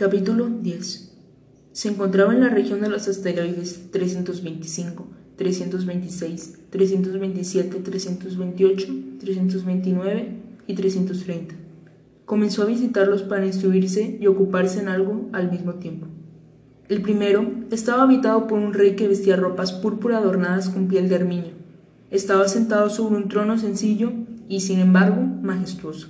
Capítulo 10 Se encontraba en la región de los asteroides 325, 326, 327, 328, 329 y 330. Comenzó a visitarlos para instruirse y ocuparse en algo al mismo tiempo. El primero estaba habitado por un rey que vestía ropas púrpura adornadas con piel de armiño. Estaba sentado sobre un trono sencillo y, sin embargo, majestuoso.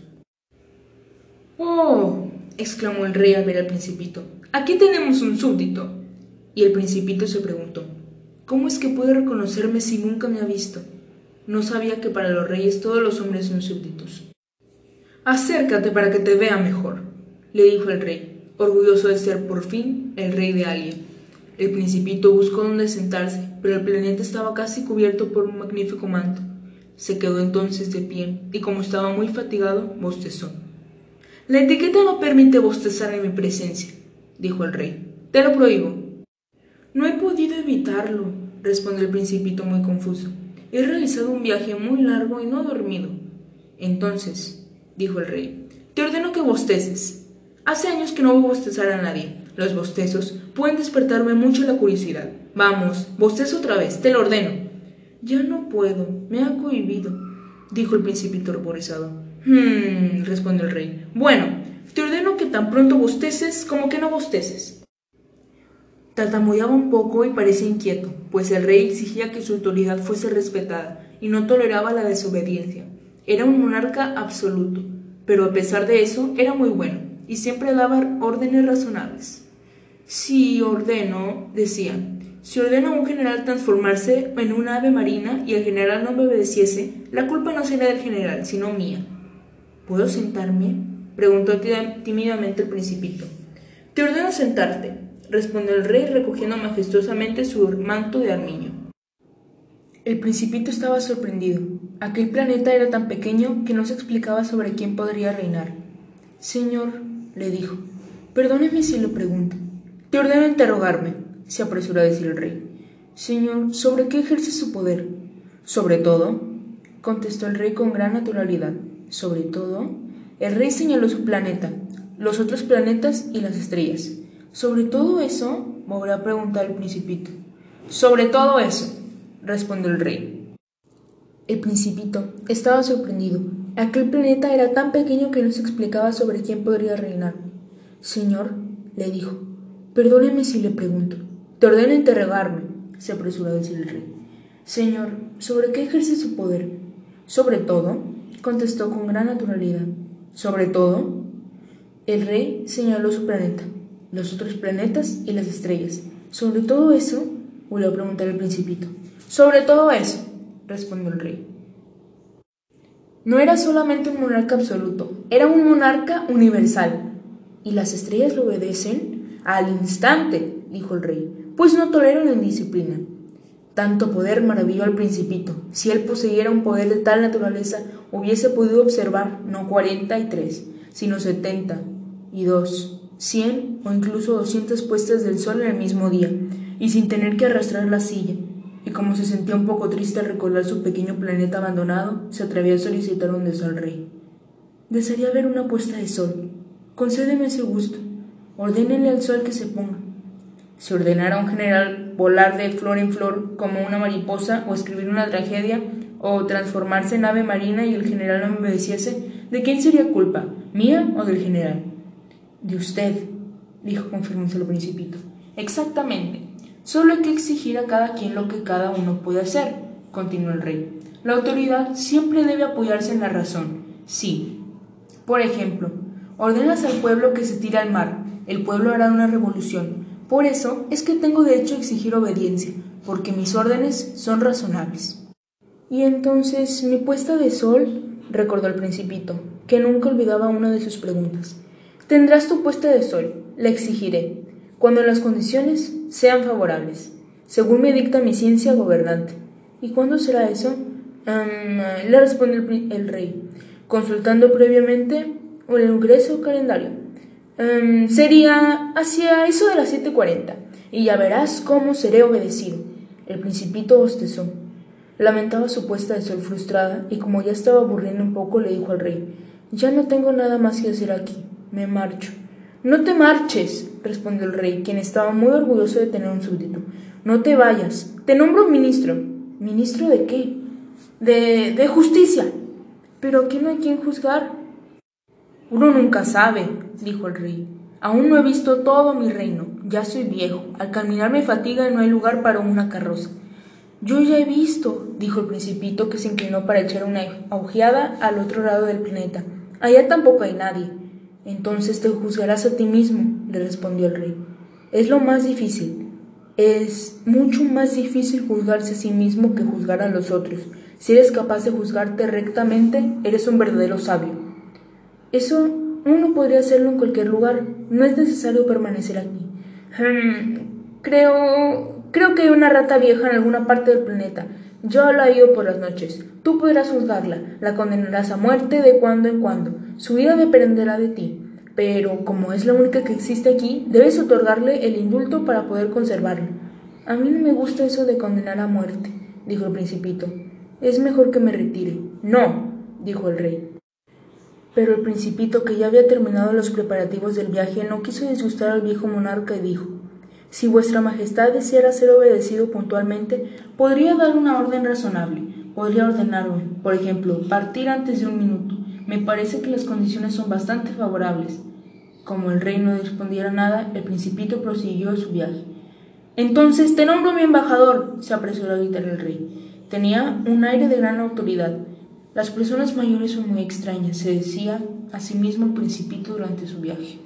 ¡Oh! Exclamó el rey al ver al principito. Aquí tenemos un súbdito. Y el principito se preguntó, ¿cómo es que puede reconocerme si nunca me ha visto? No sabía que para los reyes todos los hombres son súbditos. Acércate para que te vea mejor, le dijo el rey, orgulloso de ser por fin el rey de alguien. El principito buscó dónde sentarse, pero el planeta estaba casi cubierto por un magnífico manto. Se quedó entonces de pie y como estaba muy fatigado, bostezó. La etiqueta no permite bostezar en mi presencia, dijo el rey. Te lo prohíbo. No he podido evitarlo, respondió el principito muy confuso. He realizado un viaje muy largo y no he dormido. Entonces, dijo el rey, te ordeno que bosteces. Hace años que no voy a bostezar a nadie. Los bostezos pueden despertarme mucho la curiosidad. Vamos, bostezo otra vez, te lo ordeno. Ya no puedo, me ha cohibido, dijo el principito ruborizado. Hmm, respondió el rey. Bueno, te ordeno que tan pronto bosteces como que no bosteces. Tartamudeaba un poco y parecía inquieto, pues el rey exigía que su autoridad fuese respetada y no toleraba la desobediencia. Era un monarca absoluto, pero a pesar de eso era muy bueno y siempre daba órdenes razonables. Si ordeno, decía, si ordeno a un general transformarse en un ave marina y el general no me obedeciese, la culpa no sería del general, sino mía. ¿Puedo sentarme? preguntó tímidamente el principito. Te ordeno sentarte, respondió el rey recogiendo majestuosamente su manto de armiño. El principito estaba sorprendido. Aquel planeta era tan pequeño que no se explicaba sobre quién podría reinar. Señor, le dijo, perdóneme si lo pregunto. Te ordeno interrogarme, se apresuró a decir el rey. Señor, ¿sobre qué ejerce su poder? Sobre todo, contestó el rey con gran naturalidad. Sobre todo, el rey señaló su planeta, los otros planetas y las estrellas. Sobre todo eso, volvió a preguntar el principito. Sobre todo eso, respondió el rey. El principito estaba sorprendido. Aquel planeta era tan pequeño que no se explicaba sobre quién podría reinar. Señor, le dijo, perdóneme si le pregunto. Te ordeno interrogarme, se apresuró a decir el rey. Señor, ¿sobre qué ejerce su poder? Sobre todo, contestó con gran naturalidad. Sobre todo, el rey señaló su planeta, los otros planetas y las estrellas. Sobre todo eso, volvió a preguntar el principito. Sobre todo eso, respondió el rey. No era solamente un monarca absoluto, era un monarca universal. ¿Y las estrellas lo obedecen? Al instante, dijo el rey, pues no toleran la indisciplina. Tanto poder maravilló al principito. Si él poseyera un poder de tal naturaleza, hubiese podido observar no cuarenta y tres, sino setenta y dos, cien o incluso doscientas puestas del sol en el mismo día, y sin tener que arrastrar la silla. Y como se sentía un poco triste al recordar su pequeño planeta abandonado, se atrevía a solicitar un deseo al rey. Desearía ver una puesta de sol. Concédeme ese gusto. Ordénenle al sol que se ponga. Si ordenara a un general volar de flor en flor como una mariposa o escribir una tragedia o transformarse en ave marina y el general no me obedeciese, ¿de quién sería culpa? ¿Mía o del general? De usted, dijo con firmeza el principito. Exactamente. Solo hay que exigir a cada quien lo que cada uno puede hacer, continuó el rey. La autoridad siempre debe apoyarse en la razón. Sí. Por ejemplo, ordenas al pueblo que se tire al mar. El pueblo hará una revolución. Por eso es que tengo derecho a exigir obediencia, porque mis órdenes son razonables. Y entonces, mi puesta de sol, recordó el principito, que nunca olvidaba una de sus preguntas. Tendrás tu puesta de sol, la exigiré, cuando las condiciones sean favorables, según me dicta mi ciencia gobernante. ¿Y cuándo será eso? le respondió el, el, rey, consultando previamente el ingreso calendario. Um, sería hacia eso de las 7.40, y ya verás cómo seré obedecido. El principito bostezó. Lamentaba su puesta de sol frustrada, y como ya estaba aburriendo un poco, le dijo al rey, Ya no tengo nada más que hacer aquí, me marcho. No te marches, respondió el rey, quien estaba muy orgulloso de tener un súbdito. No te vayas. Te nombro ministro. ¿Ministro de qué? De, de justicia. Pero aquí no hay quien juzgar. Uno nunca sabe, dijo el rey. Aún no he visto todo mi reino. Ya soy viejo. Al caminar me fatiga y no hay lugar para una carroza. Yo ya he visto, dijo el principito que se inclinó para echar una ojeada al otro lado del planeta. Allá tampoco hay nadie. Entonces te juzgarás a ti mismo, le respondió el rey. Es lo más difícil. Es mucho más difícil juzgarse a sí mismo que juzgar a los otros. Si eres capaz de juzgarte rectamente, eres un verdadero sabio. Eso uno podría hacerlo en cualquier lugar. No es necesario permanecer aquí. Hmm, creo Creo que hay una rata vieja en alguna parte del planeta. Yo la ido por las noches. Tú podrás juzgarla, la condenarás a muerte de cuando en cuando. Su vida dependerá de ti. Pero como es la única que existe aquí, debes otorgarle el indulto para poder conservarla. A mí no me gusta eso de condenar a muerte, dijo el principito. Es mejor que me retire. No, dijo el rey. Pero el principito, que ya había terminado los preparativos del viaje, no quiso disgustar al viejo monarca y dijo si vuestra Majestad deseara ser obedecido puntualmente, podría dar una orden razonable. Podría ordenarme, por ejemplo, partir antes de un minuto. Me parece que las condiciones son bastante favorables. Como el rey no respondiera nada, el principito prosiguió su viaje. Entonces te nombro mi embajador, se apresuró a gritar el rey. Tenía un aire de gran autoridad. Las personas mayores son muy extrañas, se decía a sí mismo el principito durante su viaje.